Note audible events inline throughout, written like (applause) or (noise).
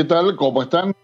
¿Qué tal? ¿Cómo están?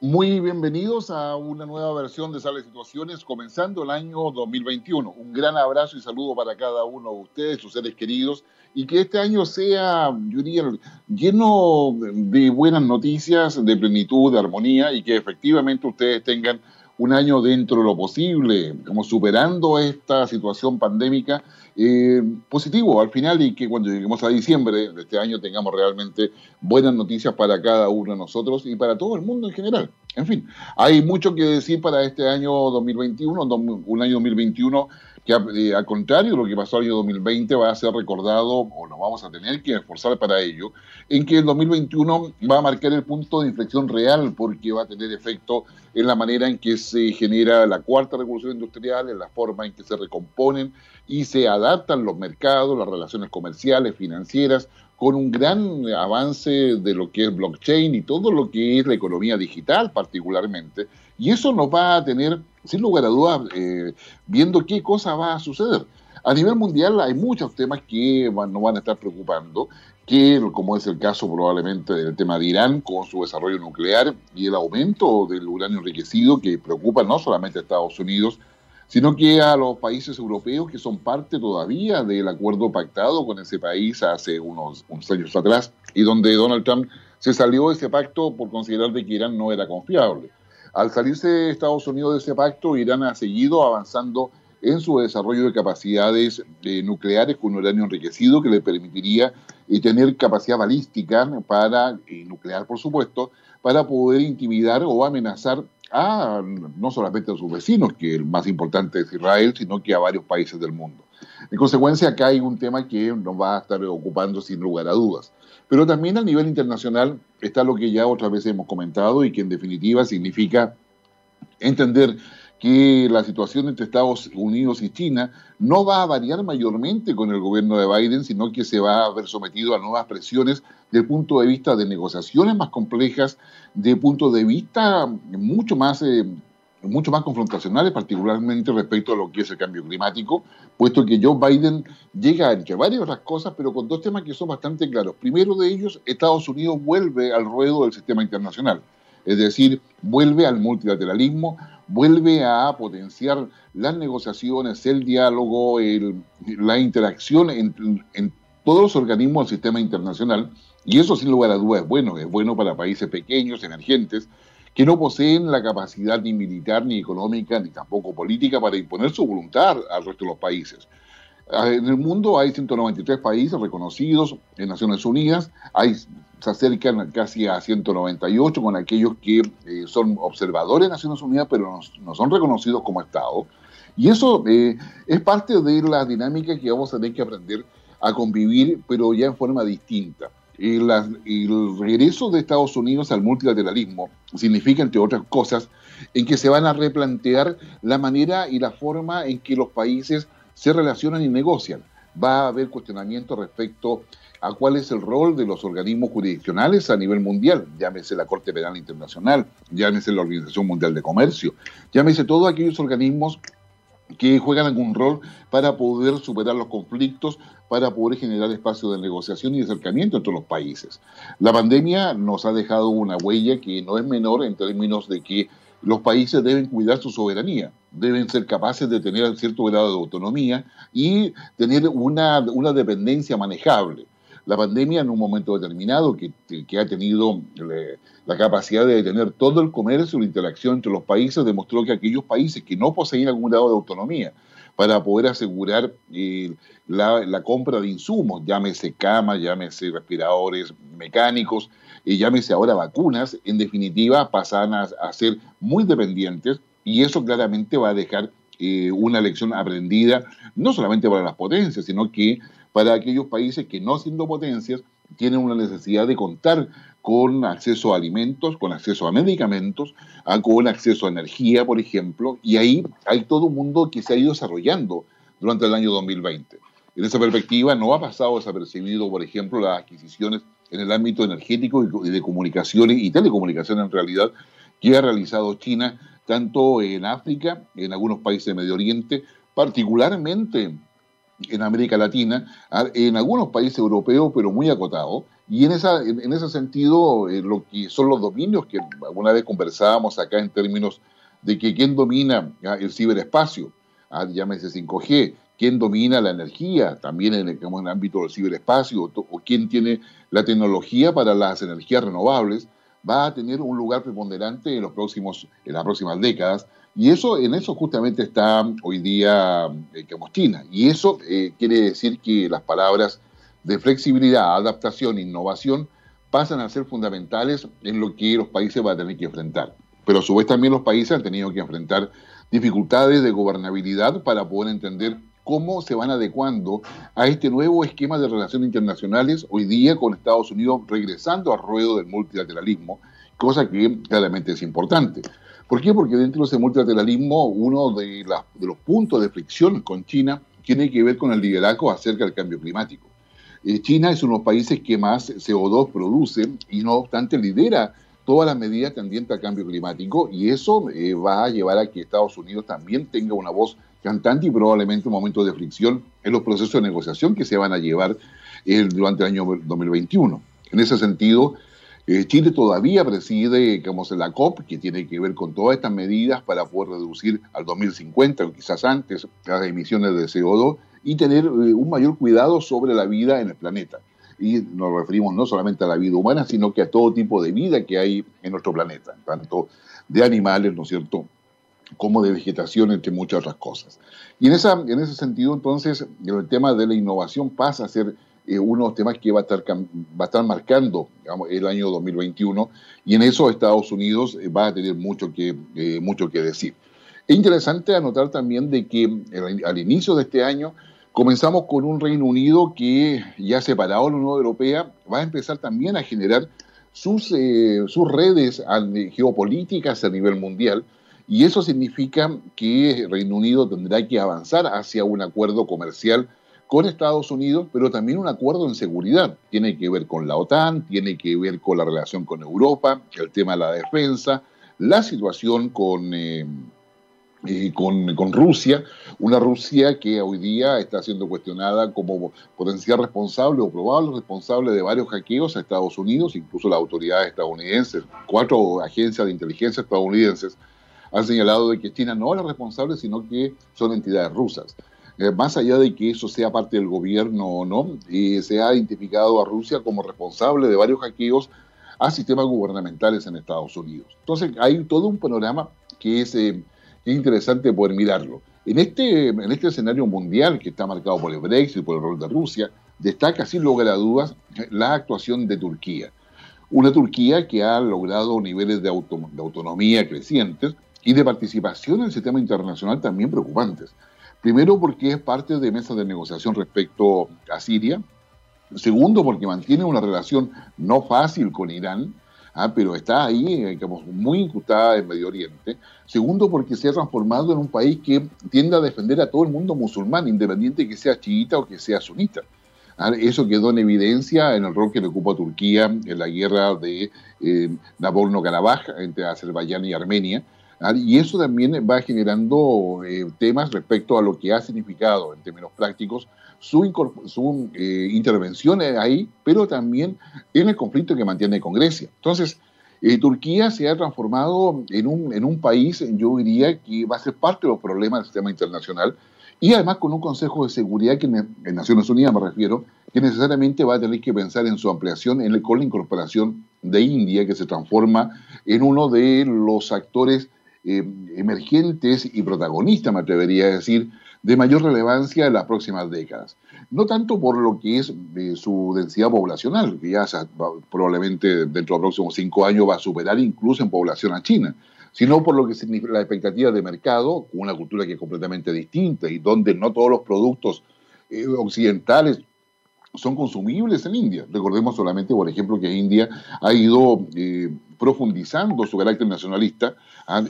Muy bienvenidos a una nueva versión de Sales Situaciones, comenzando el año 2021. Un gran abrazo y saludo para cada uno de ustedes, sus seres queridos, y que este año sea, yo diría, lleno de buenas noticias, de plenitud, de armonía, y que efectivamente ustedes tengan un año dentro de lo posible, como superando esta situación pandémica eh, positivo al final y que cuando lleguemos a diciembre de este año tengamos realmente buenas noticias para cada uno de nosotros y para todo el mundo en general. En fin, hay mucho que decir para este año 2021, un año 2021 que al contrario de lo que pasó el año 2020 va a ser recordado o nos vamos a tener que esforzar para ello, en que el 2021 va a marcar el punto de inflexión real porque va a tener efecto en la manera en que se genera la cuarta revolución industrial, en la forma en que se recomponen y se adaptan los mercados, las relaciones comerciales, financieras, con un gran avance de lo que es blockchain y todo lo que es la economía digital particularmente. Y eso nos va a tener, sin lugar a dudas, eh, viendo qué cosa va a suceder. A nivel mundial hay muchos temas que nos van a estar preocupando, que como es el caso probablemente del tema de Irán con su desarrollo nuclear y el aumento del uranio enriquecido que preocupa no solamente a Estados Unidos, sino que a los países europeos que son parte todavía del acuerdo pactado con ese país hace unos, años atrás y donde Donald Trump se salió de ese pacto por considerar que Irán no era confiable. Al salirse Estados Unidos de ese pacto, Irán ha seguido avanzando en su desarrollo de capacidades eh, nucleares con uranio enriquecido que le permitiría eh, tener capacidad balística para, y nuclear por supuesto, para poder intimidar o amenazar a no solamente a sus vecinos, que el más importante es Israel, sino que a varios países del mundo. En consecuencia, acá hay un tema que nos va a estar ocupando sin lugar a dudas. Pero también a nivel internacional está lo que ya otras veces hemos comentado y que en definitiva significa entender que la situación entre Estados Unidos y China no va a variar mayormente con el gobierno de Biden, sino que se va a ver sometido a nuevas presiones desde el punto de vista de negociaciones más complejas, de punto de vista mucho más, eh, mucho más confrontacionales, particularmente respecto a lo que es el cambio climático, puesto que Joe Biden llega entre varias otras cosas, pero con dos temas que son bastante claros. Primero de ellos, Estados Unidos vuelve al ruedo del sistema internacional, es decir, vuelve al multilateralismo, vuelve a potenciar las negociaciones, el diálogo, la interacción en, todos los organismos del sistema internacional, y eso sin lugar a dudas es bueno, es bueno para países pequeños, emergentes, que no poseen la capacidad ni militar, ni económica, ni tampoco política para imponer su voluntad al resto de los países. Ah, en el mundo hay 193 países reconocidos en Naciones Unidas, se acercan casi a 198 con aquellos que eh, son observadores de Naciones Unidas, pero no, son reconocidos como Estado. Y eso eh, es parte de la dinámica que vamos a tener que aprender a convivir, pero ya en forma distinta. El regreso de Estados Unidos al multilateralismo significa, entre otras cosas, en que se van a replantear la manera y la forma en que los países se relacionan y negocian. Va a haber cuestionamiento respecto a cuál es el rol de los organismos jurisdiccionales a nivel mundial, llámese la Corte Penal Internacional, llámese la Organización Mundial de Comercio, llámese todos aquellos organismos que juegan algún rol para poder superar los conflictos, para poder generar espacios de negociación y acercamiento entre los países. La pandemia nos ha dejado una huella que no es menor en términos de que los países deben cuidar su soberanía, deben ser capaces de tener cierto grado de autonomía y tener una, una dependencia manejable la pandemia en un momento determinado que, ha tenido la capacidad de detener todo el comercio la interacción entre los países, demostró que aquellos países que no poseían algún grado de autonomía para poder asegurar eh, la, compra de insumos, llámese camas, llámese respiradores mecánicos, y llámese ahora vacunas, en definitiva pasan a, ser muy dependientes y eso claramente va a dejar eh, una lección aprendida, no solamente para las potencias, sino que para aquellos países que no siendo potencias tienen una necesidad de contar con acceso a alimentos, con acceso a medicamentos, con acceso a energía, por ejemplo, y ahí hay todo un mundo que se ha ido desarrollando durante el año 2020. En esa perspectiva no ha pasado desapercibido, por ejemplo, las adquisiciones en el ámbito energético y de comunicaciones y telecomunicaciones en realidad que ha realizado China tanto en África, en algunos países de Medio Oriente, particularmente en América Latina, en algunos países europeos, pero muy acotado. Y en, esa, en, ese sentido, eh, lo que son los dominios que alguna vez conversábamos acá en términos de que quién domina el ciberespacio, llámese 5G, quién domina la energía, también en el, en el ámbito del ciberespacio, o, quién tiene la tecnología para las energías renovables, va a tener un lugar preponderante en, los próximos, en las próximas décadas. Y eso, en eso justamente está hoy día eh, China. Y eso eh, quiere decir que las palabras de flexibilidad, adaptación, innovación pasan a ser fundamentales en lo que los países van a tener que enfrentar. Pero a su vez también los países han tenido que enfrentar dificultades de gobernabilidad para poder entender cómo se van adecuando a este nuevo esquema de relaciones internacionales, hoy día con Estados Unidos regresando al ruedo del multilateralismo, cosa que claramente es importante. ¿Por qué? Porque dentro de ese multilateralismo uno de, los puntos de fricción con China tiene que ver con el liderazgo acerca del cambio climático. Eh, China es uno de los países que más CO2 produce y no obstante lidera todas las medidas tendientes al cambio climático y eso eh, va a llevar a que Estados Unidos también tenga una voz cantante y probablemente un momento de fricción en los procesos de negociación que se van a llevar eh, durante el año 2021. En ese sentido, Chile todavía preside digamos, la COP, que tiene que ver con todas estas medidas para poder reducir al 2050 o quizás antes las emisiones de CO2 y tener eh, un mayor cuidado sobre la vida en el planeta. Y nos referimos no solamente a la vida humana, sino que a todo tipo de vida que hay en nuestro planeta, tanto de animales, ¿no es cierto?, como de vegetación, entre muchas otras cosas. Y en, esa, en ese sentido, entonces, el tema de la innovación pasa a ser eh, uno de los temas que va a estar, va a estar marcando el año 2021 y en eso Estados Unidos eh, va a tener mucho que, mucho que decir. Es interesante anotar también de que al inicio de este año Comenzamos con un Reino Unido que, ya separado de la Unión Europea, va a empezar también a generar sus, eh, sus redes geopolíticas a nivel mundial. Y eso significa que Reino Unido tendrá que avanzar hacia un acuerdo comercial con Estados Unidos, pero también un acuerdo en seguridad. Tiene que ver con la OTAN, tiene que ver con la relación con Europa, el tema de la defensa, la situación con, eh, con, Rusia, una Rusia que hoy día está siendo cuestionada como potencial responsable o probable responsable de varios hackeos a Estados Unidos, incluso las autoridades estadounidenses, cuatro agencias de inteligencia estadounidenses han señalado de que China no es la responsable, sino que son entidades rusas. Eh, más allá de que eso sea parte del gobierno o no, eh, se ha identificado a Rusia como responsable de varios hackeos a sistemas gubernamentales en Estados Unidos. Entonces hay todo un panorama que es... Eh, es interesante poder mirarlo. En este, en este escenario mundial que está marcado por el Brexit, por el rol de Rusia, destaca sin lugar a dudas la actuación de Turquía. Una Turquía que ha logrado niveles de, de autonomía crecientes y de participación en el sistema internacional también preocupantes. Primero porque es parte de mesas de negociación respecto a Siria. Segundo porque mantiene una relación no fácil con Irán ¿ah? pero está ahí, digamos, muy incrustada en Medio Oriente. Segundo, porque se ha transformado en un país que tiende a defender a todo el mundo musulmán, independiente que sea chiita o que sea sunita. ¿ah? Eso quedó en evidencia en el rol que le ocupa Turquía en la guerra de eh, Nagorno-Karabaj entre Azerbaiyán y Armenia. Y eso también va generando eh, temas respecto a lo que ha significado en términos prácticos su, su eh, intervención ahí, pero también en el conflicto que mantiene con Grecia. Entonces, eh, Turquía se ha transformado en un, en un país, yo diría, que va a ser parte de los problemas del sistema internacional y además con un Consejo de Seguridad que en, Naciones Unidas me refiero, que necesariamente va a tener que pensar en su ampliación en con la incorporación de India, que se transforma en uno de los actores eh, emergentes y protagonistas, me atrevería a decir, de mayor relevancia en las próximas décadas. No tanto por lo que es de su densidad poblacional, que ya probablemente dentro de los próximos cinco años va a superar incluso en población a China, sino por lo que significa la expectativa de mercado, con una cultura que es completamente distinta y donde no todos los productos eh, occidentales son consumibles en India. Recordemos solamente, por ejemplo, que India ha ido eh, profundizando su carácter nacionalista eh,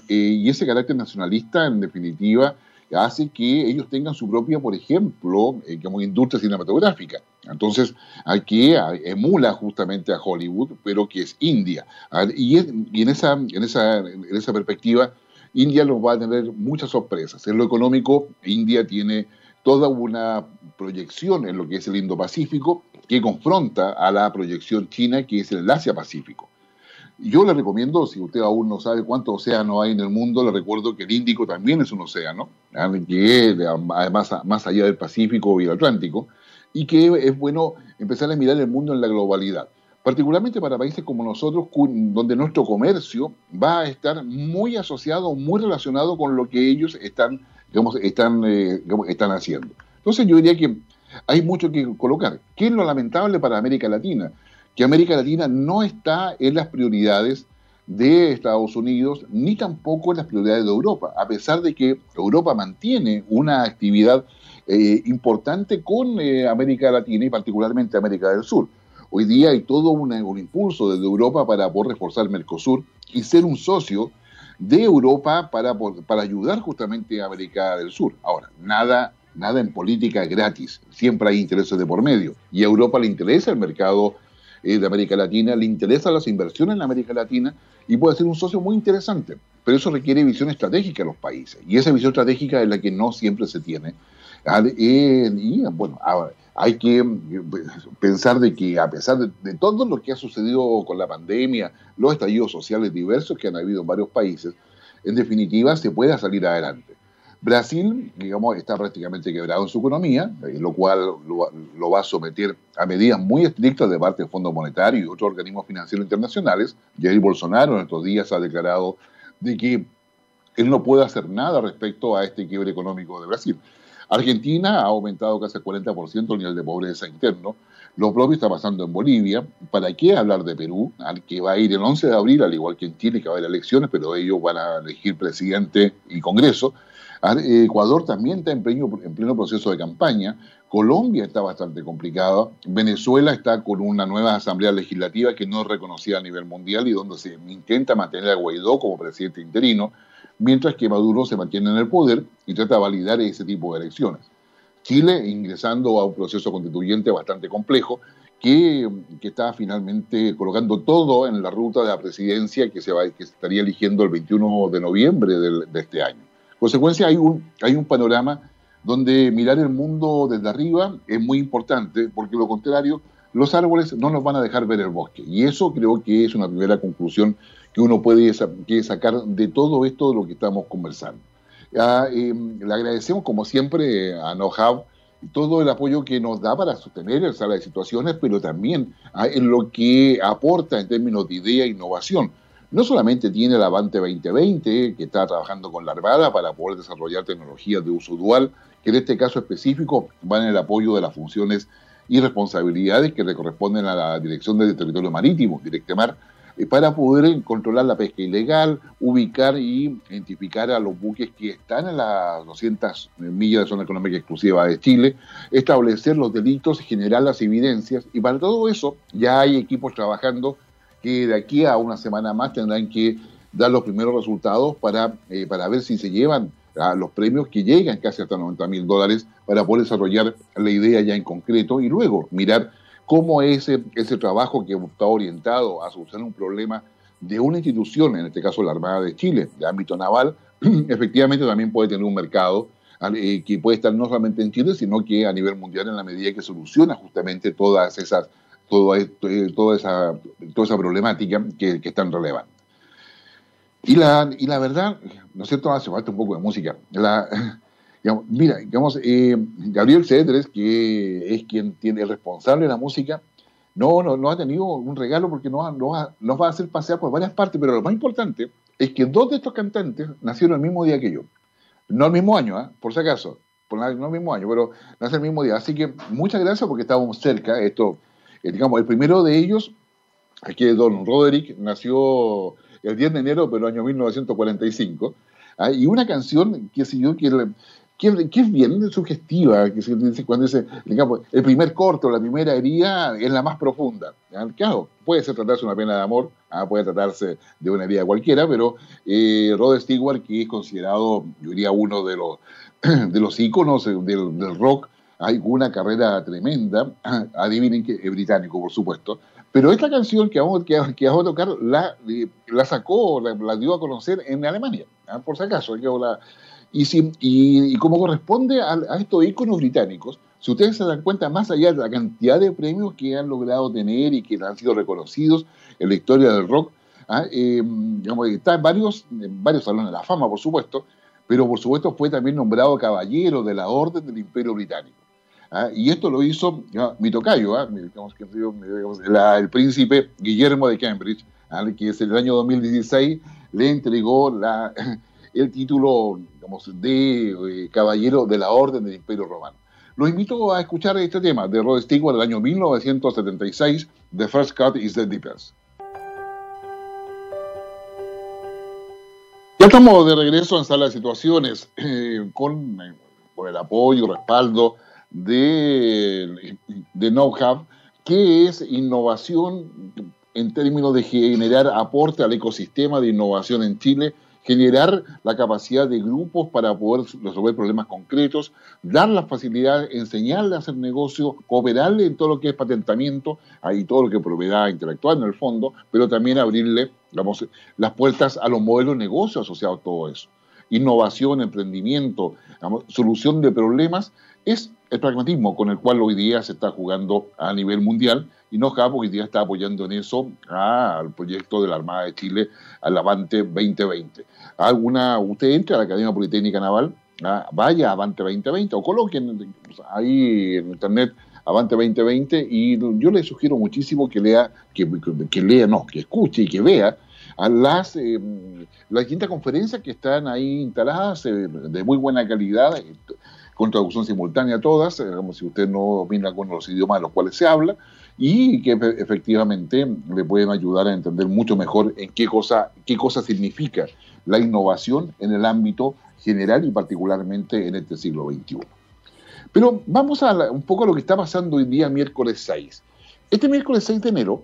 y ese carácter nacionalista, en definitiva, hace que ellos tengan su propia, por ejemplo, eh, como industria cinematográfica. Entonces, aquí emula justamente a Hollywood, pero que es India. Ah, y, esa, en, esa, en esa perspectiva, India nos va a tener muchas sorpresas. En lo económico, India tiene toda una proyección en lo que es el Indo-Pacífico que confronta a la proyección china que es el Asia-Pacífico. Yo le recomiendo, si usted aún no sabe cuántos océanos hay en el mundo, le recuerdo que el Índico también es un océano, que además más allá del Pacífico y el Atlántico, y que es bueno empezar a mirar el mundo en la globalidad particularmente para países como nosotros, donde nuestro comercio va a estar muy asociado, muy relacionado con lo que ellos están, están, eh, están haciendo. Entonces yo diría que hay mucho que colocar. ¿Qué es lo lamentable para América Latina? Que América Latina no está en las prioridades de Estados Unidos, ni tampoco en las prioridades de Europa, a pesar de que Europa mantiene una actividad eh, importante con eh, América Latina y particularmente América del Sur. Hoy día hay todo un impulso desde Europa para poder reforzar Mercosur y ser un socio de Europa para, para ayudar justamente a América del Sur. Ahora, nada, nada en política gratis, siempre hay intereses de por medio y a Europa le interesa el mercado eh, de América Latina, le interesan las inversiones en América Latina y puede ser un socio muy interesante, pero eso requiere visión estratégica de los países y esa visión estratégica es la que no siempre se tiene. Eh, y bueno, hay que pues, pensar de que a pesar de, todo lo que ha sucedido con la pandemia, los estallidos sociales diversos que han habido en varios países, en definitiva se pueda salir adelante. Brasil, digamos, está prácticamente quebrado en su economía, eh, lo cual lo, va a someter a medidas muy estrictas de parte del Fondo Monetario y otros organismos financieros internacionales. Jair Bolsonaro en estos días ha declarado de que él no puede hacer nada respecto a este quiebre económico de Brasil. Argentina ha aumentado casi el 40% el nivel de pobreza interno. Lo propio está pasando en Bolivia. ¿Para qué hablar de Perú? Al que va a ir el 11 de abril, al igual que en Chile, que va a haber elecciones, pero ellos van a elegir presidente y Congreso. Ecuador también está en pleno, en pleno proceso de campaña. Colombia está bastante complicada. Venezuela está con una nueva asamblea legislativa que no es reconocida a nivel mundial y donde se intenta mantener a Guaidó como presidente interino mientras que Maduro se mantiene en el poder y trata de validar ese tipo de elecciones. Chile ingresando a un proceso constituyente bastante complejo que, está finalmente colocando todo en la ruta de la presidencia que se, va, que estaría eligiendo el 21 de noviembre de este año. En consecuencia, hay un, hay un panorama donde mirar el mundo desde arriba es muy importante, porque lo contrario, los árboles no nos van a dejar ver el bosque. Y eso creo que es una primera conclusión que uno puede sacar de todo esto de lo que estamos conversando. Ah, em, le agradecemos, como siempre, a NoHab todo el apoyo que nos da para sostener el sala de situaciones, pero también ah, en lo que aporta en términos de idea e innovación. No solamente tiene el Avante 2020, que está trabajando con la Armada para poder desarrollar tecnologías de uso dual, que en este caso específico van en el apoyo de las funciones y responsabilidades que le corresponden a la Dirección de Territorio Marítimo, Directemar, eh, para poder controlar la pesca ilegal, ubicar y identificar a los buques que están en las 200 millas de zona económica exclusiva de Chile, establecer los delitos, generar las evidencias y para todo eso ya hay equipos trabajando que de aquí a una semana más tendrán que dar los primeros resultados para, eh, para ver si se llevan a los premios que llegan casi hasta 90 mil dólares para poder desarrollar la idea ya en concreto y luego mirar cómo ese, ese trabajo que está orientado a solucionar un problema de una institución, en este caso la Armada de Chile, de ámbito naval, (clears throat) efectivamente también puede tener un mercado eh, que puede estar no solamente en Chile, sino que a nivel mundial en la medida que soluciona justamente todas esas, toda, eh, toda, esa, toda esa problemática que, que es tan relevante. Y la, y la verdad, ¿no es cierto? Hace falta un poco de música. La, (laughs) mira, digamos, eh, Gabriel Cedres, que es quien tiene el responsable de la música, no, no, no ha tenido un regalo porque nos, va, nos va a hacer pasear por varias partes, pero lo más importante es que dos de estos cantantes nacieron el mismo día que yo. No el mismo año, ¿eh? por si acaso, por, no el mismo año, pero nacen el mismo día. Así que muchas gracias porque estábamos cerca. Esto, eh, digamos, el primero de ellos, aquí es Don Roderick, nació el 10 de enero, pero año 1945. ¿ah? Y una canción que si yo que, es bien sugestiva, que se dice cuando dice, digamos, el primer corto, la primera herida es la más profunda. Claro, puede ser tratarse una pena de amor, ah, puede tratarse de una herida cualquiera, pero eh, Rod Stewart, que es considerado, yo diría, uno de los, (clears throat) de los íconos del, rock, hay una carrera tremenda, (clears throat) adivinen que es británico, por supuesto, pero esta canción que vamos, que, que vamos a tocar la, la sacó, la, dio a conocer en Alemania, ¿ah? por si acaso, Y, si, y, como corresponde a, estos íconos británicos, si ustedes se dan cuenta, más allá de la cantidad de premios que han logrado tener y que han sido reconocidos en la historia del rock, ¿ah? eh, está en varios, varios salones de la fama, por supuesto, pero por supuesto fue también nombrado caballero de la Orden del Imperio Británico. ¿Ah? Y esto lo hizo mi tocayo, ¿ah? el príncipe Guillermo de Cambridge, ¿ah? que es el año 2016 le entregó la, (laughs) el título de eh, caballero de la Orden del Imperio Romano. Los invito a escuchar este tema de Rod Stewart del año 1976, The First Cut is the Deepest. Ya estamos de regreso en Sala de Situaciones eh, con, eh, con, el apoyo respaldo de, de KnowHub, que es innovación en términos de generar aporte al ecosistema de innovación en Chile, generar la capacidad de grupos para poder resolver problemas concretos, dar la facilidad, enseñarle a hacer negocio, cooperarle en todo lo que es patentamiento, ahí todo lo que es propiedad intelectual en el fondo, pero también abrirle las puertas a los modelos de negocio asociados a todo eso. Innovación, emprendimiento, solución de problemas, es el pragmatismo con el cual hoy día se está jugando a nivel mundial y no hoy día está apoyando en eso al proyecto de la Armada de Chile, al Avante 2020. Alguna, usted entra a la Academia Politécnica Naval, vaya a Avante 2020 o coloquen ahí en internet Avante 2020 y yo le sugiero muchísimo que lea, que, que lea, no, que escuche y que vea a las, eh, las distintas conferencias que están ahí instaladas eh, de muy buena calidad, con traducción simultánea todas, como si usted no domina algunos de los idiomas de los cuales se habla, y que efectivamente le pueden ayudar a entender mucho mejor en qué cosa, qué cosa significa la innovación en el ámbito general y particularmente en este siglo XXI. Pero vamos a un poco a lo que está pasando hoy día, miércoles 6. Este miércoles 6 de enero,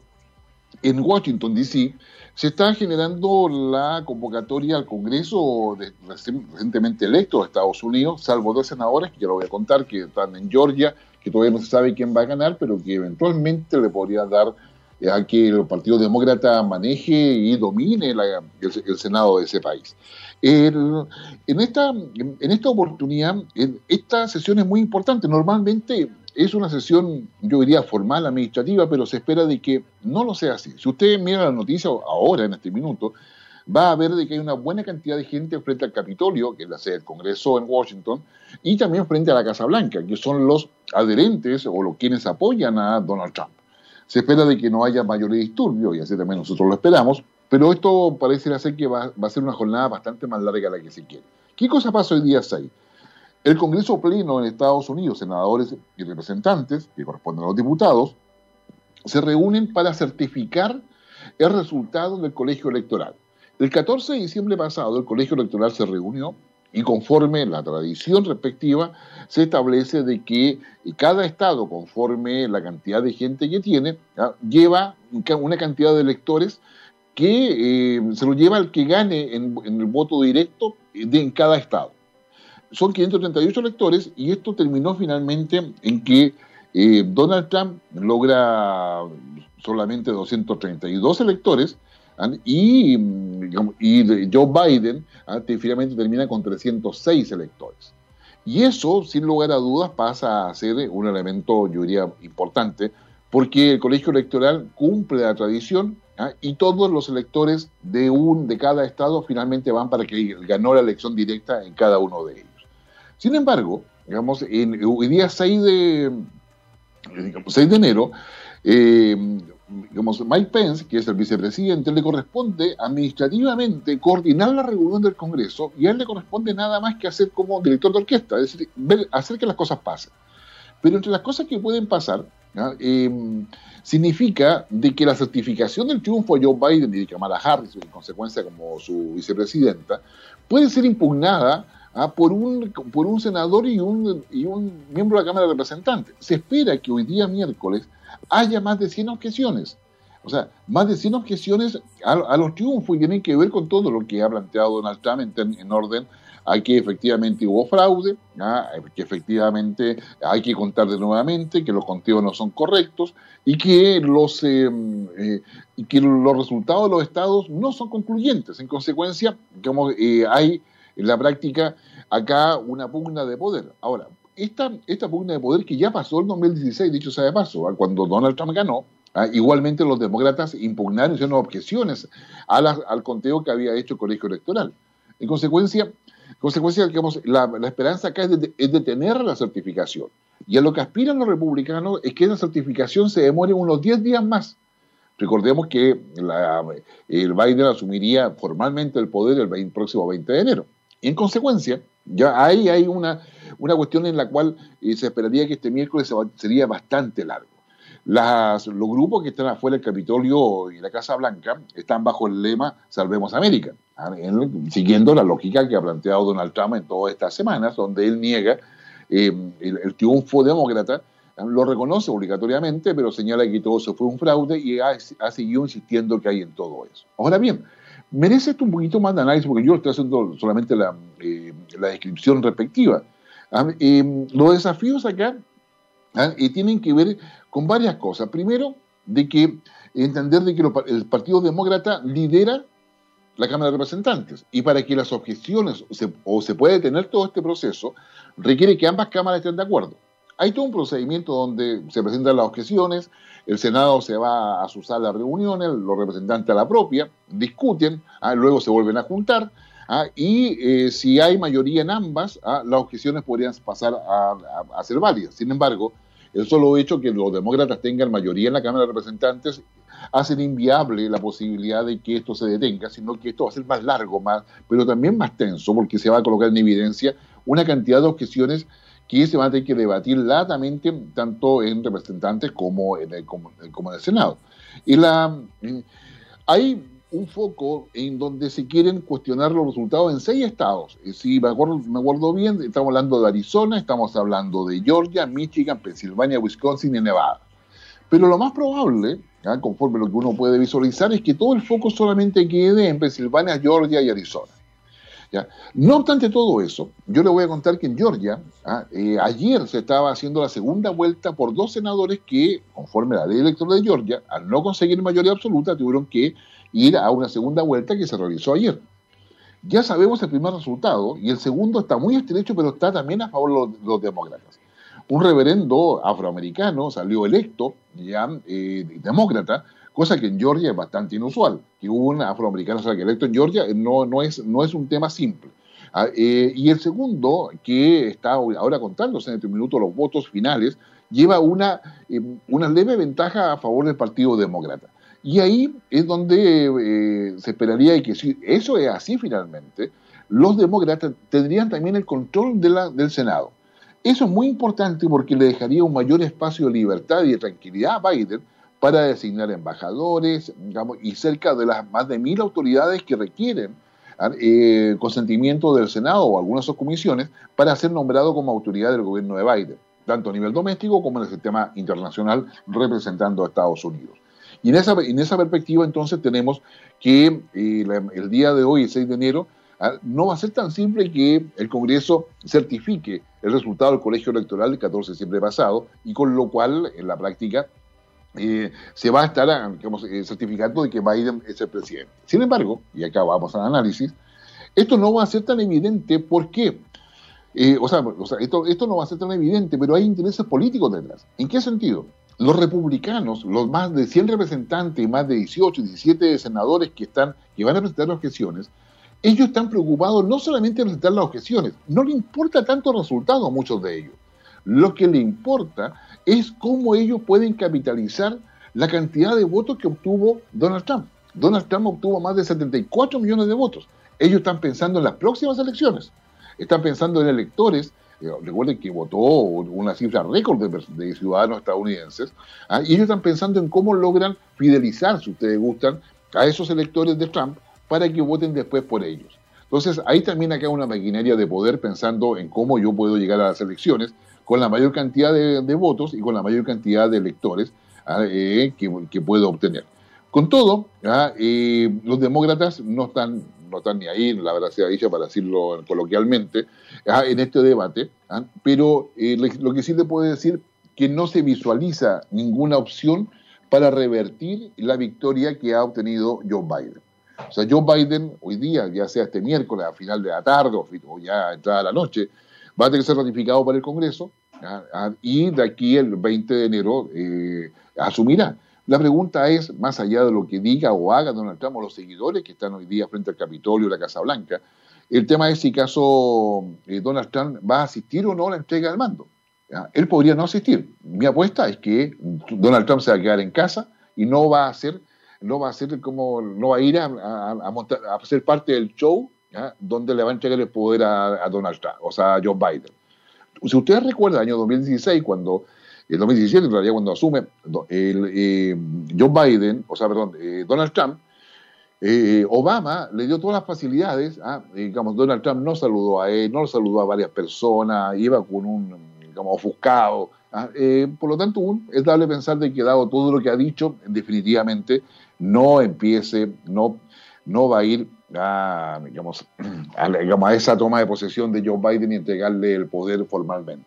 en Washington, D.C., se está generando la convocatoria al Congreso de, recientemente electo de Estados Unidos, salvo dos senadores, que ya lo voy a contar, que están en Georgia, que todavía no se sabe quién va a ganar, pero que eventualmente le podría dar eh, a que el Partido Demócrata maneje y domine el, Senado de ese país. en, esta, en esta oportunidad, esta sesión es muy importante. Normalmente es una sesión, yo diría, formal, administrativa, pero se espera de que no lo sea así. Si usted mira la noticia ahora, en este minuto, va a ver de que hay una buena cantidad de gente frente al Capitolio, que es la sede del Congreso en Washington, y también frente a la Casa Blanca, que son los adherentes o los quienes apoyan a Donald Trump. Se espera de que no haya mayores disturbios, y así también nosotros lo esperamos, pero esto parece ser que va, va a ser una jornada bastante más larga de la que se quiere. ¿Qué cosa pasa hoy día 6? El Congreso Pleno en Estados Unidos, senadores y representantes, que corresponden a los diputados, se reúnen para certificar el resultado del colegio electoral. El 14 de diciembre pasado, el colegio electoral se reunió y conforme la tradición respectiva, se establece de que cada estado, conforme la cantidad de gente que tiene, lleva una cantidad de electores que eh, se lo lleva al que gane en, el voto directo de, en cada estado son 538 electores y esto terminó finalmente en que eh, Donald Trump logra solamente 232 electores ¿ah? y, Joe Biden ¿ah? finalmente termina con 306 electores. Y eso, sin lugar a dudas, pasa a ser un elemento, yo diría, importante, porque el colegio electoral cumple la tradición ¿ah? y todos los electores de, un, de cada estado finalmente van para que ganó la elección directa en cada uno de ellos. Sin embargo, digamos, en, el día 6 de, 6 de enero, eh, digamos, Mike Pence, que es el vicepresidente, le corresponde administrativamente coordinar la reunión del Congreso y a él le corresponde nada más que hacer como director de orquesta, es decir, hacer que las cosas pasen. Pero entre las cosas que pueden pasar, eh, significa de que la certificación del triunfo de Joe Biden y de Kamala Harris, en consecuencia como su vicepresidenta, puede ser impugnada por, un, por un senador y un, y un miembro de la Cámara de Representantes. Se espera que hoy día miércoles haya más de 100 objeciones. O sea, más de 100 objeciones a, los triunfos y tienen que ver con todo lo que ha planteado Donald Trump en, orden a que efectivamente hubo fraude, que efectivamente hay que contar de nuevamente, que los conteos no son correctos y que los, eh, eh, y que los resultados de los estados no son concluyentes. En consecuencia, como, eh, hay en la práctica acá una pugna de poder. Ahora, esta, esta pugna de poder que ya pasó en 2016, dicho sea de paso, cuando Donald Trump ganó, ¿ah? igualmente los demócratas impugnaron, hicieron objeciones al conteo que había hecho el colegio electoral. En consecuencia, consecuencia digamos, la, esperanza acá es, de, la certificación. Y a lo que aspiran los republicanos es que esa certificación se demore unos 10 días más. Recordemos que el Biden asumiría formalmente el poder el próximo 20 de enero. En consecuencia, ya ahí hay una, una cuestión en la cual eh, se esperaría que este miércoles sería bastante largo. Los grupos que están afuera del Capitolio y la Casa Blanca están bajo el lema Salvemos América, ¿ah? siguiendo la lógica que ha planteado Donald Trump en todas estas semanas, donde él niega eh, el, triunfo demócrata, lo reconoce obligatoriamente, pero señala que todo eso fue un fraude y ha, ha seguido insistiendo que hay en todo eso. Ahora bien, merece esto un poquito más de análisis, porque yo estoy haciendo solamente la, eh, descripción respectiva. Ah, eh, los desafíos acá ah, tienen que ver con varias cosas. Primero, de que entender de que el Partido Demócrata lidera la Cámara de Representantes y para que las objeciones o se pueda detener todo este proceso requiere que ambas cámaras estén de acuerdo. Hay todo un procedimiento donde se presentan las objeciones, el Senado se va a su sala de reuniones, los representantes a la propia, discuten, ah, luego se vuelven a juntar, ah, y eh, si hay mayoría en ambas, ah, las objeciones podrían pasar a, ser válidas. Sin embargo, el solo hecho que los demócratas tengan mayoría en la Cámara de Representantes hace inviable la posibilidad de que esto se detenga, sino que esto va a ser más largo, más, pero también más tenso, porque se va a colocar en evidencia una cantidad de objeciones que se van a tener que debatir latamente tanto en representantes como en el, como, en el Senado. Y la, hay un foco en donde se quieren cuestionar los resultados en seis estados. Si me acuerdo, bien, estamos hablando de Arizona, estamos hablando de Georgia, Michigan, Pensilvania, Wisconsin y Nevada. Pero lo más probable, conforme lo que uno puede visualizar, es que todo el foco solamente quede en Pensilvania, Georgia y Arizona. No obstante todo eso, yo le voy a contar que en Georgia, ¿ah? eh, ayer se estaba haciendo la segunda vuelta por dos senadores que, conforme a la ley electoral de Georgia, al no conseguir mayoría absoluta, tuvieron que ir a una segunda vuelta que se realizó ayer. Ya sabemos el primer resultado y el segundo está muy estrecho, pero está también a favor de los, demócratas. Un reverendo afroamericano salió electo, ya eh, demócrata, cosa que en Georgia es bastante inusual. Que hubo un afroamericano electo en Georgia no, no, es, no es un tema simple. Ah, eh, y el segundo, que está ahora contándose en este minuto los votos finales, lleva una, eh, una leve ventaja a favor del Partido Demócrata. Y ahí es donde eh, se esperaría que si eso es así finalmente, los demócratas tendrían también el control de la, del Senado. Eso es muy importante porque le dejaría un mayor espacio de libertad y de tranquilidad a Biden para designar embajadores, digamos, y cerca de las más de mil autoridades que requieren ah, eh, consentimiento del Senado o algunas subcomisiones para ser nombrado como autoridad del gobierno de Biden, tanto a nivel doméstico como en el sistema internacional representando a Estados Unidos. Y en esa, en esa perspectiva entonces tenemos que eh, el día de hoy, el 6 de enero, ah, no va a ser tan simple que el Congreso certifique el resultado del colegio electoral del 14 de septiembre pasado y con lo cual en la práctica se va a estar digamos, eh, certificando de que Biden es el presidente. Sin embargo, y acá vamos al análisis, esto no va a ser tan evidente. ¿Por qué? Eh, o sea, esto, esto no va a ser tan evidente, pero hay intereses políticos detrás. ¿En qué sentido? Los republicanos, los más de 100 representantes y más de 18, 17 senadores que, están, que van a presentar las objeciones, ellos están preocupados no solamente en presentar las objeciones, no le importa tanto el resultado a muchos de ellos. Lo que le importa es cómo ellos pueden capitalizar la cantidad de votos que obtuvo Donald Trump. Donald Trump obtuvo más de 74 millones de votos. Ellos están pensando en las próximas elecciones. Están pensando en electores. Eh, recuerden que votó una cifra récord de, ciudadanos estadounidenses. ¿ah? y ellos están pensando en cómo logran fidelizar, si ustedes gustan, a esos electores de Trump para que voten después por ellos. Entonces, ahí también acá una maquinaria de poder pensando en cómo yo puedo llegar a las elecciones con la mayor cantidad de, votos y con la mayor cantidad de electores ah, eh, que, puedo obtener. Con todo, ah, eh, los demócratas no están, no están ni ahí, la verdad sea dicha para decirlo coloquialmente, ah, en este debate, pero eh, lo que sí le puedo decir que no se visualiza ninguna opción para revertir la victoria que ha obtenido Joe Biden. O sea, Joe Biden hoy día, ya sea este miércoles a final de la tarde o ya entrada la noche, va a tener que ser ratificado por el Congreso y de aquí el 20 de enero eh, asumirá. La pregunta es, más allá de lo que diga o haga Donald Trump o los seguidores que están hoy día frente al Capitolio la Casa Blanca, el tema es si caso eh, Donald Trump va a asistir o no a la entrega del mando. Él podría no asistir. Mi apuesta es que Donald Trump se va a quedar en casa y no va a hacer, no va a ser como, no va a ir a, a, ser parte del show donde le va a entregar el poder a, Donald Trump, o sea, a Joe Biden. Si ustedes recuerdan, el año 2016, cuando, el 2017 en realidad, cuando asume eh, Joe Biden, o sea, perdón, eh, Donald Trump, eh, Obama le dio todas las facilidades, ¿ah? digamos, Donald Trump no saludó a él, no saludó a varias personas, iba con un, digamos, ofuscado. ¿ah? por lo tanto, es dable pensar de que dado todo lo que ha dicho, definitivamente no empiece, no, no va a ir (clears throat) a, digamos, a, esa toma de posesión de Joe Biden y entregarle el poder formalmente.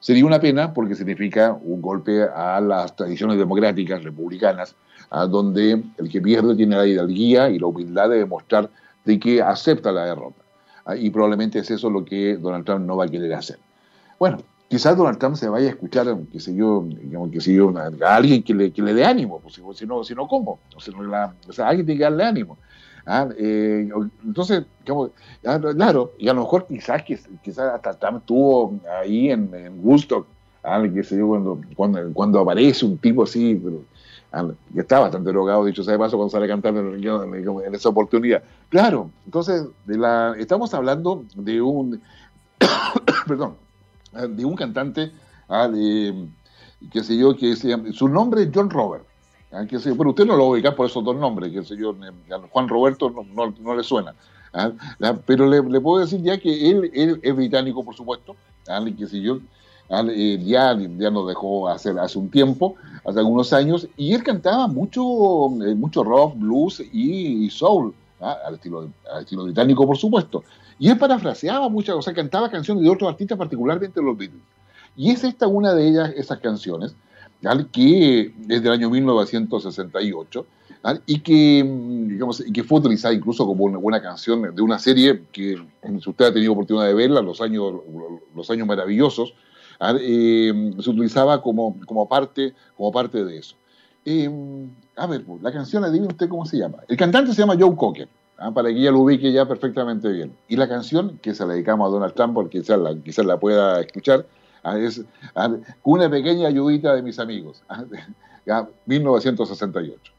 Sería una pena porque significa un golpe a las tradiciones democráticas republicanas, a donde el que pierde tiene la hidalguía y la humildad de demostrar de que acepta la derrota. Ah, y probablemente es eso lo que Donald Trump no va a querer hacer. Bueno, quizás Donald Trump se vaya a escuchar, qué sé yo, que sé yo a alguien que le, que le dé ánimo, pues, si, no, si no, ¿cómo? O sea, o sea, alguien tiene que darle ánimo. Ah, eh, entonces, claro, y a lo mejor quizás, quizás hasta Trump estuvo ahí en, en Woodstock, ah, cuando, cuando, cuando, aparece un tipo así, pero, ah, que está bastante drogado, dicho sea de paso, cuando sale cantando en, en, esa oportunidad. Claro, entonces, de estamos hablando de un, (coughs) perdón, de un cantante, que sé yo, que se llama, su nombre es John Robert. ¿Ah? pero usted no lo ubica por esos dos nombres, que sé yo, Juan Roberto no, le suena. ¿ah? Pero le, puedo decir ya que él, es británico, por supuesto, ¿ah? que sé yo, eh, ya, ya nos dejó hacer hace un tiempo, hace algunos años, y él cantaba mucho, eh, mucho rock, blues y, soul, al, estilo, al estilo británico, por supuesto. Y él parafraseaba muchas, o sea, cantaba canciones de otros artistas, particularmente los Beatles. Y es esta una de ellas, esas canciones, que es del año 1968 y que, mm, digamos, que fue utilizada incluso como una buena canción de una serie que, si usted ha tenido oportunidad de verla, Los Años, los años Maravillosos, eh, se utilizaba como, como, parte, como parte de eso. Eh, a ver, pues, la canción, adivine usted cómo se llama. El cantante se llama Joe Cocker, ¿ah? para que ella lo ubique ya perfectamente bien. Y la canción, que se la dedicamos a Donald Trump, porque quizás la, quizás la pueda escuchar, es, una pequeña ayudita de mis amigos. (laughs) 1968.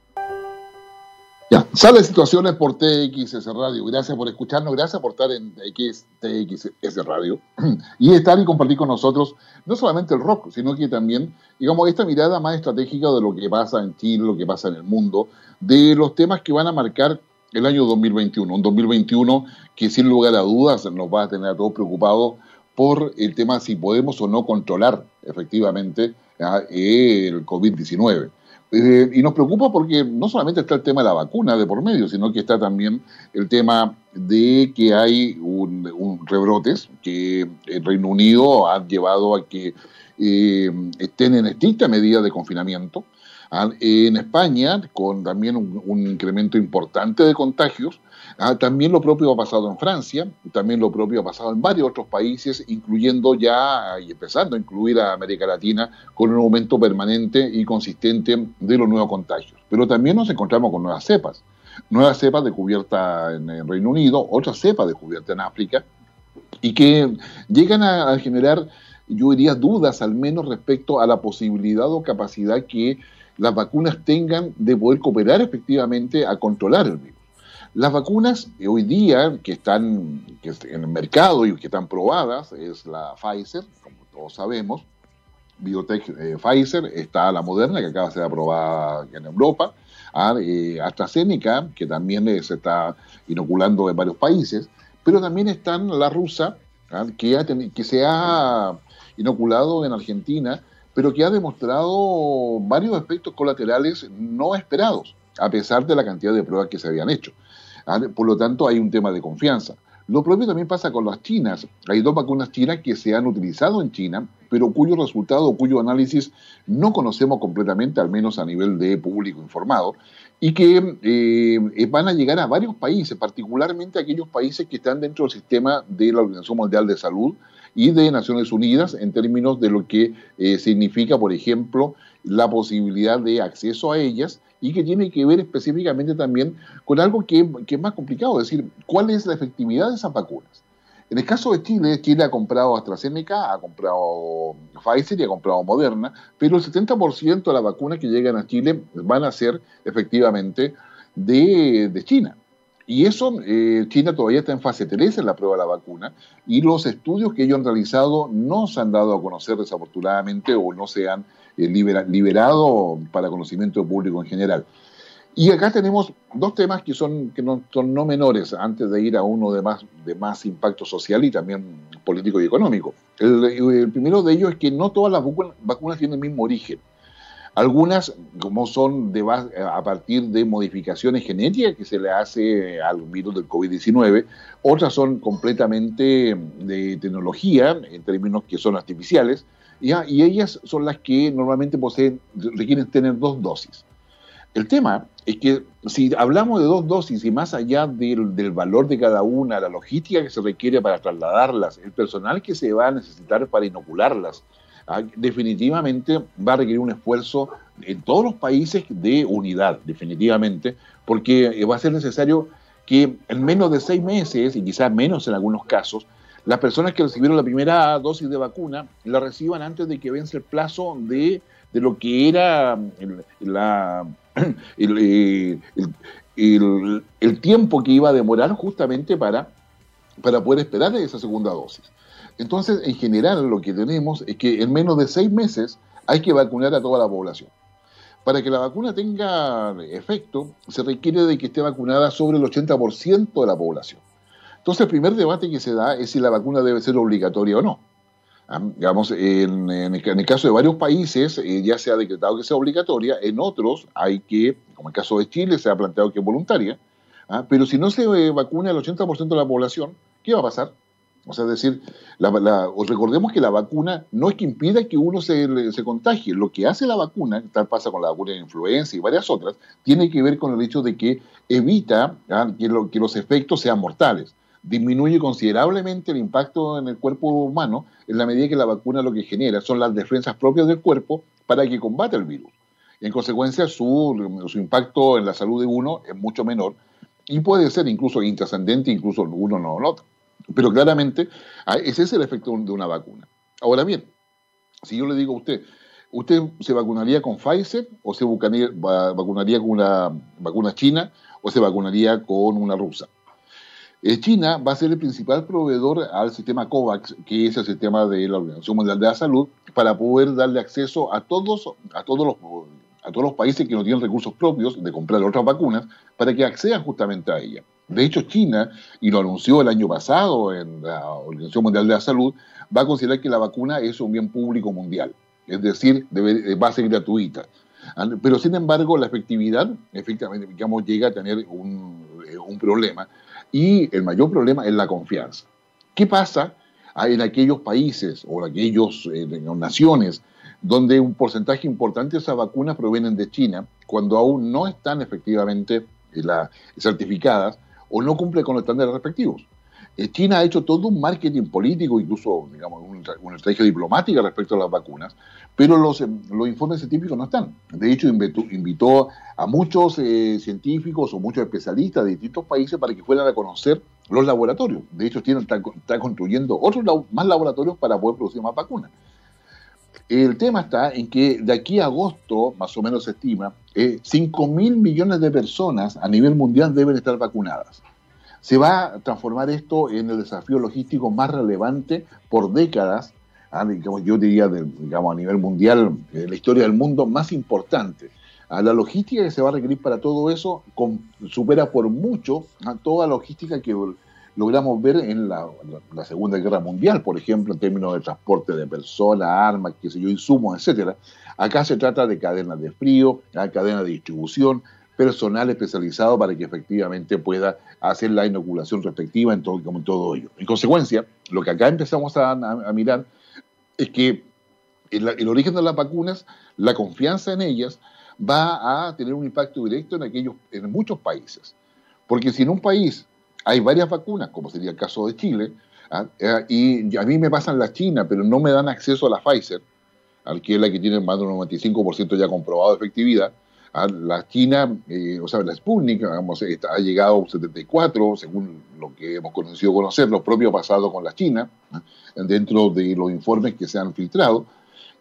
Ya, sale situaciones por TXS Radio. Gracias por escucharnos, gracias por estar en TXS Radio (clears throat) y estar y compartir con nosotros no solamente el rock, sino que también, digamos, esta mirada más estratégica de lo que pasa en Chile, lo que pasa en el mundo, de los temas que van a marcar el año 2021. Un 2021 que sin lugar a dudas nos va a tener a todos preocupados por el tema si podemos o no controlar efectivamente el COVID-19. Eh, y nos preocupa porque no solamente está el tema de la vacuna de por medio, sino que está también el tema de que hay un, rebrotes que el Reino Unido ha llevado a que eh, estén en estricta medida de confinamiento. En España, con también un incremento importante de contagios, Ah, también lo propio ha pasado en Francia, también lo propio ha pasado en varios otros países, incluyendo ya y empezando a incluir a América Latina con un aumento permanente y consistente de los nuevos contagios. Pero también nos encontramos con nuevas cepas, nuevas cepas descubiertas en el Reino Unido, otras cepas descubiertas en África, y que llegan a, generar, yo diría, dudas al menos respecto a la posibilidad o capacidad que las vacunas tengan de poder cooperar efectivamente a controlar el virus. Las vacunas hoy día que están en el mercado y que están probadas es la Pfizer, como todos sabemos, Biotech eh, Pfizer, está la Moderna que acaba de ser aprobada en Europa, ah, eh, AstraZeneca que también eh, se está inoculando en varios países, pero también están la rusa ah, que, que se ha inoculado en Argentina, pero que ha demostrado varios efectos colaterales no esperados, a pesar de la cantidad de pruebas que se habían hecho. ¿Ah? Por lo tanto, hay un tema de confianza. Lo propio también pasa con las chinas. Hay dos vacunas chinas que se han utilizado en China, pero cuyo resultado cuyo análisis no conocemos completamente, al menos a nivel de público informado, y que eh, van a llegar a varios países, particularmente aquellos países que están dentro del sistema de la Organización Mundial de Salud y de Naciones Unidas en términos de lo que eh, significa, por ejemplo, la posibilidad de acceso a ellas y que tiene que ver específicamente también con algo que, es más complicado, es decir, cuál es la efectividad de esas vacunas. En el caso de Chile, Chile ha comprado AstraZeneca, ha comprado Pfizer y ha comprado Moderna, pero el 70% de las vacunas que llegan a Chile van a ser efectivamente de, China. Y eso, eh, China todavía está en fase 3 en la prueba de la vacuna y los estudios que ellos han realizado no se han dado a conocer desafortunadamente o no se han eh, liberado para conocimiento público en general. Y acá tenemos dos temas que son, que no, son no menores antes de ir a uno de más, de más impacto social y también político y económico. El, primero de ellos es que no todas las vacunas tienen el mismo origen. Algunas, como son de a partir de modificaciones genéticas que se le hace al virus del COVID-19, otras son completamente de tecnología, en términos que son artificiales, y ellas son las que normalmente poseen, requieren tener dos dosis. El tema es que si hablamos de dos dosis y más allá del, valor de cada una, la logística que se requiere para trasladarlas, el personal que se va a necesitar para inocularlas, ah, definitivamente va a requerir un esfuerzo en todos los países de unidad, definitivamente, porque va a ser necesario que en menos de seis meses, y quizás menos en algunos casos, las personas que recibieron la primera dosis de vacuna la reciban antes de que vence el plazo de, lo que era la, (clears throat) el, tiempo que iba a demorar justamente para, para poder esperar esa segunda dosis. Entonces, en general, lo que tenemos es que en menos de seis meses hay que vacunar a toda la población. Para que la vacuna tenga efecto, se requiere de que esté vacunada sobre el 80% de la población. Entonces, el primer debate que se da es si la vacuna debe ser obligatoria o no. Ah, digamos, en, el, caso de varios países eh, ya se ha decretado que sea obligatoria, en otros hay que, como el caso de Chile, se ha planteado que es voluntaria, ¿ah? pero si no se eh, vacuna el 80% de la población, ¿qué va a pasar? O sea, es decir, recordemos que la vacuna no es que impida que uno se, se, contagie. Lo que hace la vacuna, tal pasa con la vacuna de influenza y varias otras, tiene que ver con el hecho de que evita ¿ah? que los efectos sean mortales disminuye considerablemente el impacto en el cuerpo humano en la medida que la vacuna lo que genera son las defensas propias del cuerpo para que combate el virus. En consecuencia, su, su impacto en la salud de uno es mucho menor y puede ser incluso intrascendente, incluso uno no lo nota. Pero claramente, ah, ese es el efecto de una vacuna. Ahora bien, si yo le digo a usted, ¿usted se vacunaría con Pfizer o se vacunaría con una vacuna china o se vacunaría con una rusa? Eh, China va a ser el principal proveedor al sistema COVAX, que es el sistema de la Organización Mundial de la Salud, para poder darle acceso a todos, a todos los a todos los países que no tienen recursos propios de comprar otras vacunas para que accedan justamente a ella. De hecho, China, y lo anunció el año pasado en la Organización Mundial de la Salud, va a considerar que la vacuna es un bien público mundial, es decir, debe, va a ser gratuita. Pero sin embargo, la efectividad, efectivamente, llega a tener un, eh, un problema, y el mayor problema es la confianza. ¿Qué pasa en aquellos países o en aquellas eh, naciones donde un porcentaje importante de esas vacunas provienen de China, cuando aún no están efectivamente eh, certificadas o no cumplen con los estándares respectivos? Eh, China ha hecho todo un marketing político, incluso digamos, una estrategia diplomática respecto a las vacunas, pero los, eh, los informes científicos no están. De hecho, invitó, a muchos eh, científicos o muchos especialistas de distintos países para que fueran a conocer los laboratorios. De hecho, China está, construyendo otros más laboratorios para poder producir más vacunas. El tema está en que de aquí a agosto, más o menos se estima, 5 mil millones de personas a nivel mundial deben estar vacunadas se va a transformar esto en el desafío logístico más relevante por décadas, yo diría, digamos, a nivel mundial, en la historia del mundo, más importante. A la logística que se va a requerir para todo eso supera por mucho a toda logística que logramos ver en la, Segunda Guerra Mundial, por ejemplo, en términos de transporte de personas, armas, qué yo, insumos, etcétera. Acá se trata de cadenas de frío, cadenas de distribución, personal especializado para que efectivamente pueda hacer la inoculación respectiva en todo, como todo ello. En consecuencia, lo que acá empezamos a, mirar es que el, origen de las vacunas, la confianza en ellas, va a tener un impacto directo en, aquellos, en muchos países. Porque si en un país hay varias vacunas, como sería el caso de Chile, ¿ah? eh, y a mí me pasan la China, pero no me dan acceso a la Pfizer, que es la que tiene más del 95% ya comprobado de efectividad, la China, eh, o sea, la Sputnik, ha llegado a un 74, según lo que hemos conocido conocer, lo propio pasado con la China, dentro de los informes que se han filtrado.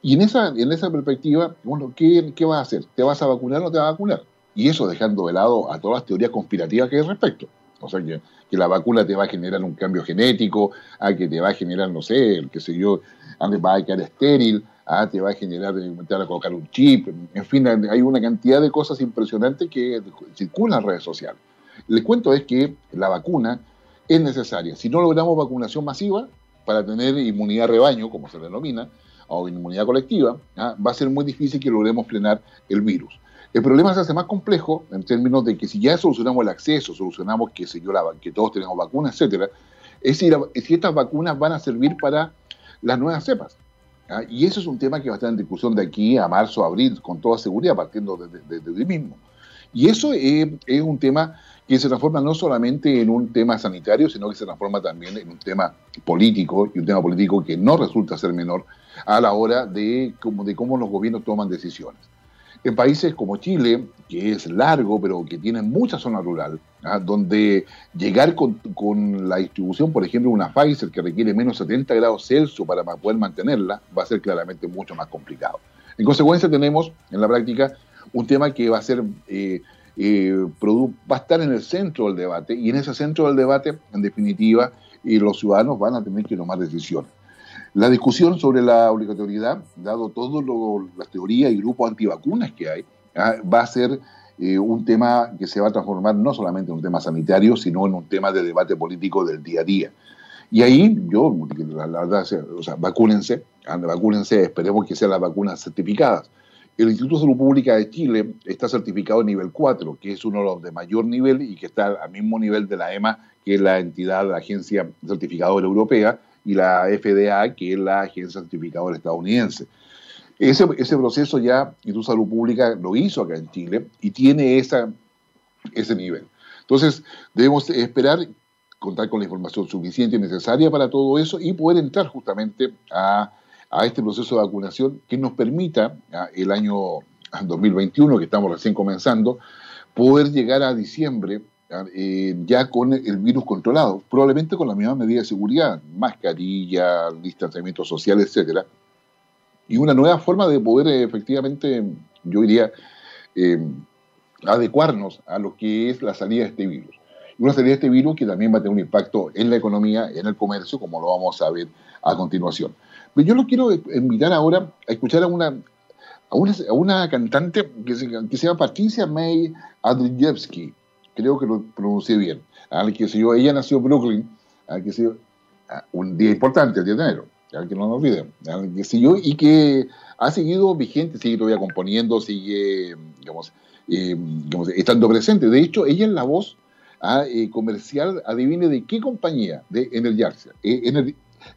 Y en esa, en esa perspectiva, bueno, ¿qué, ¿qué vas a hacer? ¿Te vas a vacunar o no te vas a vacunar? Y eso dejando de lado a todas las teorías conspirativas que hay respecto. O sea, que, la vacuna te va a generar un cambio genético, a que te va a generar, no sé, el que sé yo, va a quedar estéril, ah, te va a generar, te va a colocar un chip, en fin, hay una cantidad de cosas impresionantes que circulan en redes sociales. El cuento es que la vacuna es necesaria. Si no logramos vacunación masiva para tener inmunidad rebaño, como se denomina, o inmunidad colectiva, ah, va a ser muy difícil que logremos frenar el virus. El problema se hace más complejo en términos de que si ya solucionamos el acceso, solucionamos que, se que todos tenemos vacunas, etcétera, es si, si estas vacunas van a servir para las nuevas cepas. Y eso es un tema que va a estar en discusión de aquí a marzo, abril, con toda seguridad, partiendo de, hoy mismo. Y eso es, un tema que se transforma no solamente en un tema sanitario, sino que se transforma también en un tema político, y un tema político que no resulta ser menor a la hora de cómo los gobiernos toman decisiones. En países como Chile, que es largo, pero que tiene mucha zona rural, ¿ah? donde llegar con, la distribución, por ejemplo, una Pfizer que requiere menos 70 grados Celsius para poder mantenerla, va a ser claramente mucho más complicado. En consecuencia, tenemos en la práctica un tema que va a ser... Eh, eh, va a estar en el centro del debate y en ese centro del debate, en definitiva, eh, los ciudadanos van a tener que tomar decisiones. La discusión sobre la obligatoriedad, dado todas las teorías y grupos antivacunas que hay, ah, va a ser eh, un tema que se va a transformar no solamente en un tema sanitario, sino en un tema de debate político del día a día. Y ahí yo, la, verdad, o sea, vacúnense, vacúnense, esperemos que sean las vacunas certificadas. El Instituto de Salud Pública de Chile está certificado en nivel 4, que es uno de los de mayor nivel y que está al mismo nivel de la EMA, que es la entidad, la agencia certificadora europea, y la FDA, que es la agencia certificadora estadounidense. Ese, ese proceso ya tu Salud Pública lo hizo acá en Chile y tiene esa, ese nivel. Entonces, debemos esperar contar con la información suficiente y necesaria para todo eso y poder entrar justamente a, a este proceso de vacunación que nos permita el año 2021, que estamos recién comenzando, poder llegar a diciembre eh, ya con el virus controlado, probablemente con la misma medida de seguridad, mascarilla, distanciamiento social, etcétera, y una nueva forma de poder eh, efectivamente, yo diría, eh, adecuarnos a lo que es la salida de este virus. Una salida de este virus que también va a tener un impacto en la economía, en el comercio, como lo vamos a ver a continuación. Pero yo lo quiero invitar ahora a escuchar a una, a una, a una cantante que se, que se llama Patricia May Adryjewski creo que lo pronuncié bien. Al que se yo, ella nació en Brooklyn, al que se un día importante, el día de enero, al que no nos olvidemos, al que se yo, y que ha seguido vigente, sigue todavía componiendo, sigue, digamos, eh, estando presente. De hecho, ella es la voz ah, eh, comercial, adivine de qué compañía, de Energizer, eh,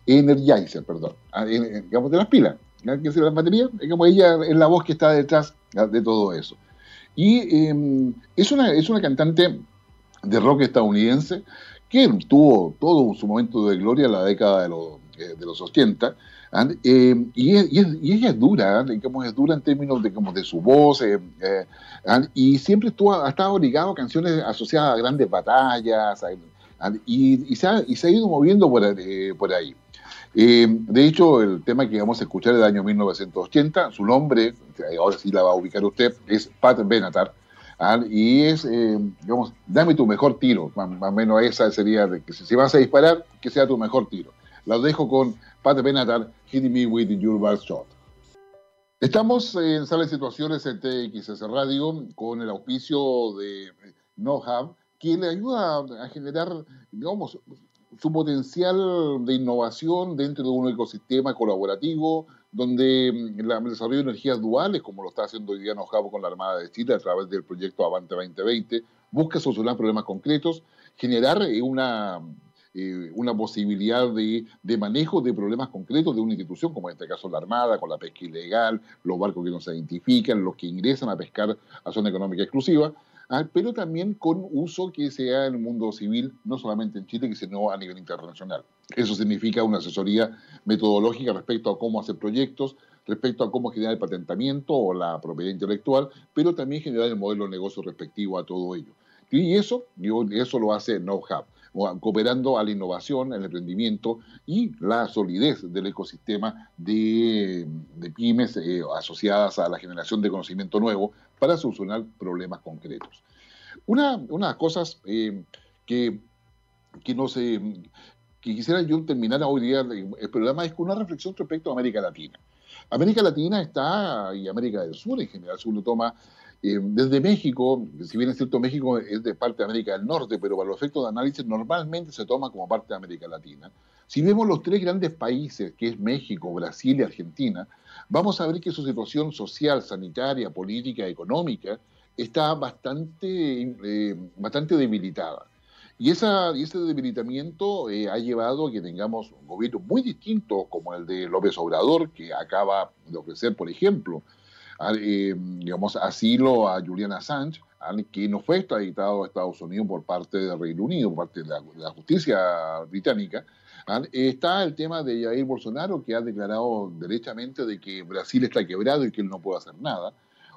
Energizer, perdón, ah, digamos, de las pilas, que se las baterías, digamos, ella es la voz que está detrás ah, de todo eso. Y em, es, una, es una cantante de rock estadounidense que tuvo todo su momento de gloria en la década de los, eh, de los 80. Em, y, y, ella es dura, digamos, es dura en términos de, como de su voz, eh, eh, y siempre ha estado ligado a canciones asociadas a grandes batallas, y, se ha, y, se ha, ido moviendo por, por ahí. Eh, de hecho, el tema que vamos a escuchar es del año 1980, su nombre, ahora sí la va a ubicar usted, es Pat Benatar. ¿ah? y es, eh, digamos, dame tu mejor tiro, más, o menos esa sería, de que si vas a disparar, que sea tu mejor tiro. La dejo con Pat Benatar, Hitting Me With Your Best Shot. Estamos en Sala de Situaciones en TXS Radio con el auspicio de NoHub, que le ayuda a generar, digamos, su potencial de innovación dentro de un ecosistema colaborativo donde mm, el desarrollo de energías duales, como lo está haciendo hoy día Nojabo con la Armada de Chile a través del proyecto Avante 2020, busca solucionar problemas concretos, generar eh, una, eh, una posibilidad de, de, manejo de problemas concretos de una institución, como en este caso la Armada, con la pesca ilegal, los barcos que no se identifican, los que ingresan a pescar a zona económica exclusiva, pero también con uso que sea en el mundo civil, no solamente en Chile, sino a nivel internacional. Eso significa una asesoría metodológica respecto a cómo hacer proyectos, respecto a cómo generar el patentamiento o la propiedad intelectual, pero también generar el modelo de negocio respectivo a todo ello. Y eso, eso lo hace KnowHub cooperando a la innovación, al emprendimiento y la solidez del ecosistema de, pymes eh, asociadas a la generación de conocimiento nuevo para solucionar problemas concretos. Una, de las cosas eh, que, que, que quisiera yo terminar hoy día el programa es con una reflexión respecto a América Latina. América Latina está, y América del Sur en general, si uno toma eh, desde México, si bien es cierto, México es de parte de América del Norte, pero para los efectos de análisis normalmente se toma como parte de América Latina. Si vemos los tres grandes países, que es México, Brasil y Argentina, vamos a ver que su situación social, sanitaria, política, económica, está bastante, eh, bastante debilitada. Y, esa, y ese debilitamiento eh, ha llevado a que tengamos un gobierno muy distinto como el de López Obrador, que acaba de ofrecer, por ejemplo, eh, digamos, asilo a Julian Assange, que no fue extraditado a Estados Unidos por parte del Reino Unido, por parte de la, justicia británica. Está el tema de Jair Bolsonaro, que ha declarado derechamente de que Brasil está quebrado y que él no puede hacer nada.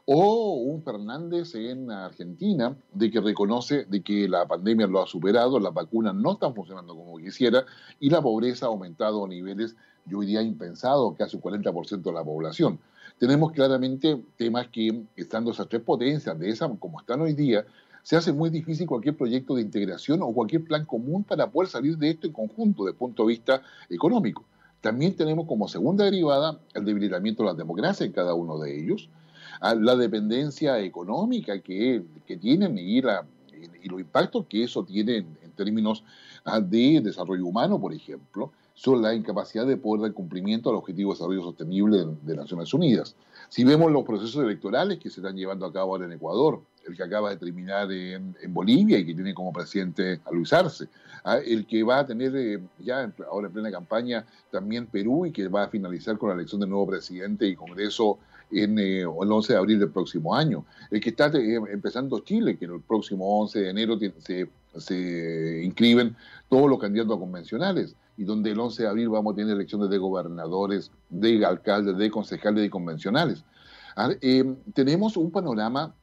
O un Fernández en Argentina, de que reconoce de que la pandemia lo ha superado, las vacunas no están funcionando como quisiera y la pobreza ha aumentado a niveles, yo diría, impensados, casi un 40% de la población tenemos claramente temas que, estando esas tres potencias, de esa como están hoy día, se hace muy difícil cualquier proyecto de integración o cualquier plan común para poder salir de esto en conjunto desde el punto de vista económico. También tenemos como segunda derivada el debilitamiento de la democracia en cada uno de ellos, la dependencia económica que, que tienen y, la, y los impactos que eso tiene en, términos ah, de desarrollo humano, por ejemplo, son la incapacidad de poder dar cumplimiento al objetivo de desarrollo sostenible de, Naciones Unidas. Si vemos los procesos electorales que se están llevando a cabo ahora en Ecuador, el que acaba de terminar en, Bolivia y que tiene como presidente a Luis Arce, ¿ah? el que va a tener eh, ya ahora en plena campaña también Perú y que va a finalizar con la elección del nuevo presidente y Congreso en eh, el 11 de abril del próximo año, el que está eh, empezando Chile, que en el próximo 11 de enero se inscriben todos los candidatos convencionales y donde el 11 de abril vamos a tener elecciones de gobernadores, de alcaldes, de concejales y convencionales. Eh, tenemos un panorama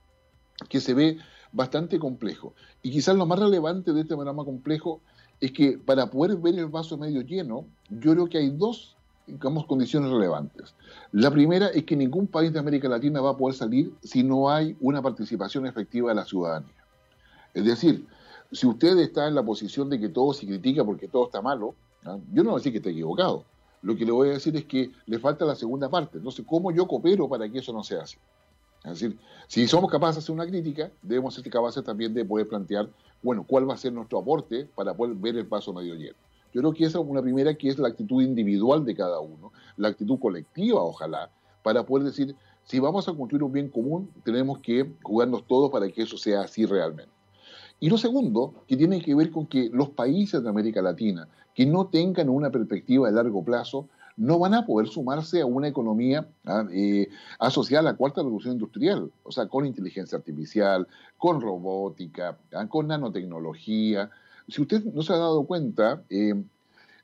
que se ve bastante complejo. Y quizás lo más relevante de este panorama complejo es que para poder ver el vaso medio lleno, yo creo que hay dos digamos, condiciones relevantes. La primera es que ningún país de América Latina va a poder salir si no hay una participación efectiva de la ciudadanía. Es decir, si usted está en la posición de que todo se critica porque todo está malo, ¿ah? Yo no voy a decir que esté equivocado. Lo que le voy a decir es que le falta la segunda parte. Entonces, ¿cómo yo coopero para que eso no se hace? Es decir, si somos capaces de hacer una crítica, debemos ser capaces también de poder plantear, bueno, cuál va a ser nuestro aporte para poder ver el paso medio lleno. Yo creo que esa es una primera que es la actitud individual de cada uno, la actitud colectiva, ojalá, para poder decir, si vamos a construir un bien común, tenemos que jugarnos todos para que eso sea así realmente. Y lo segundo, que tiene que ver con que los países de América Latina que no tengan una perspectiva de largo plazo no van a poder sumarse a una economía ¿ah? eh, asociada a la cuarta revolución industrial, o sea, con inteligencia artificial, con robótica, ¿ah? con nanotecnología. Si usted no se ha dado cuenta, eh,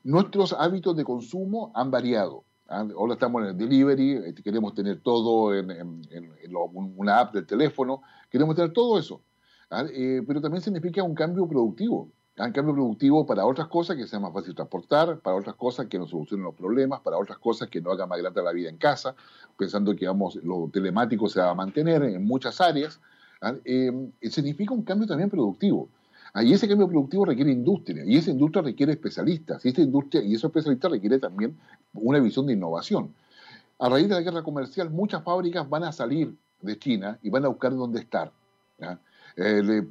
nuestros hábitos de consumo han variado. ¿ah? Ahora estamos en el delivery, este, queremos tener todo en, una app del teléfono, queremos tener todo eso. Eh, pero también significa un cambio productivo. Un cambio productivo para otras cosas que sea más fácil transportar, para otras cosas que nos solucionen los problemas, para otras cosas que no hagan más grande la vida en casa, pensando que vamos, lo telemático se va a mantener en muchas áreas. ¿ah? Eh, significa un cambio también productivo. Ah, y ese cambio productivo requiere industria, y esa industria requiere especialistas, y esa industria y esos especialistas requiere también una visión de innovación. A raíz de la guerra comercial, muchas fábricas van a salir de China y van a buscar dónde estar. Eh,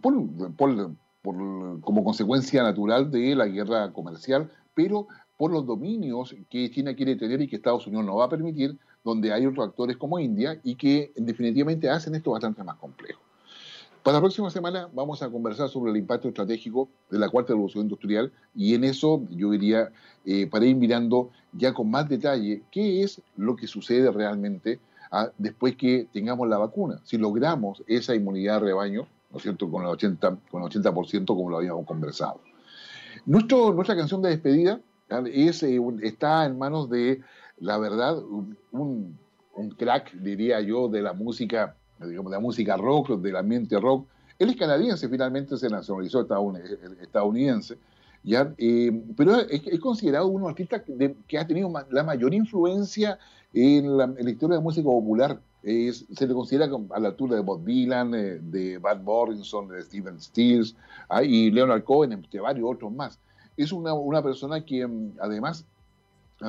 como consecuencia natural de la guerra comercial, pero por los dominios que China quiere tener y que Estados Unidos no va a permitir, donde hay otros actores como India y que definitivamente hacen esto bastante más complejo. Para la próxima semana vamos a conversar sobre el impacto estratégico de la cuarta revolución industrial y en eso yo diría, eh, para ir mirando ya con más detalle qué es lo que sucede realmente ah, después que tengamos la vacuna. Si logramos esa inmunidad de rebaño, ¿no es cierto?, con el 80%, con el 80% como lo habíamos conversado. Nuestro, nuestra canción de despedida es, eh, está en manos de, la verdad, un, un crack, diría yo, de la música digamos, de la música rock, del ambiente rock. Él es canadiense, finalmente se nacionalizó estadounidense, ¿ya? Eh, pero es, considerado uno de los artistas que, ha tenido la mayor influencia en la, historia de la música popular. Se le considera a la altura de Bob Dylan, eh, de Bad Morrison, de Steven Stills ah, y Leonard Cohen, entre varios otros más. Es una, una persona que mm, además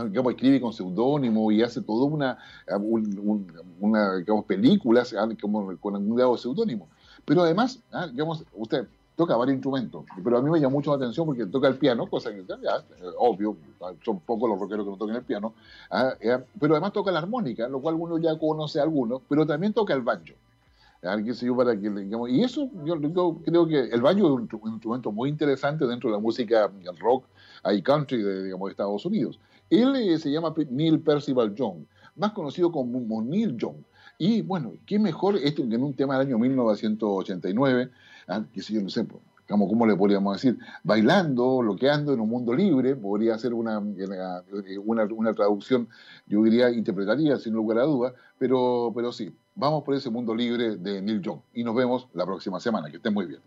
digamos, escribe con seudónimo y hace toda una, una digamos, películas con algún grado de seudónimo. Pero además, ah, digamos, usted toca varios instrumentos, pero a mí me llama mucho la atención porque toca el piano, cosa que ya, obvio, son pocos los rockeros que no tocan el piano, ah, pero además toca la armónica, lo cual uno ya conoce a algunos, pero también toca el banjo. para que, digamos, y eso yo, creo que el banjo es un, instrumento muy interesante dentro de la música rock y country de, digamos, de Estados Unidos. Él eh, se llama Neil Percival Young, más conocido como Neil Young. Y bueno, qué mejor esto en un tema del año 1989, ¿ah? que si yo no sé, pues, ¿cómo le podríamos decir? Bailando, loqueando en un mundo libre, podría ser una, eh, una, una traducción, yo diría, interpretativa, sin lugar a dudas, pero, pero sí, vamos por ese mundo libre de Neil Young. Y nos vemos la próxima semana. Que estén muy bien.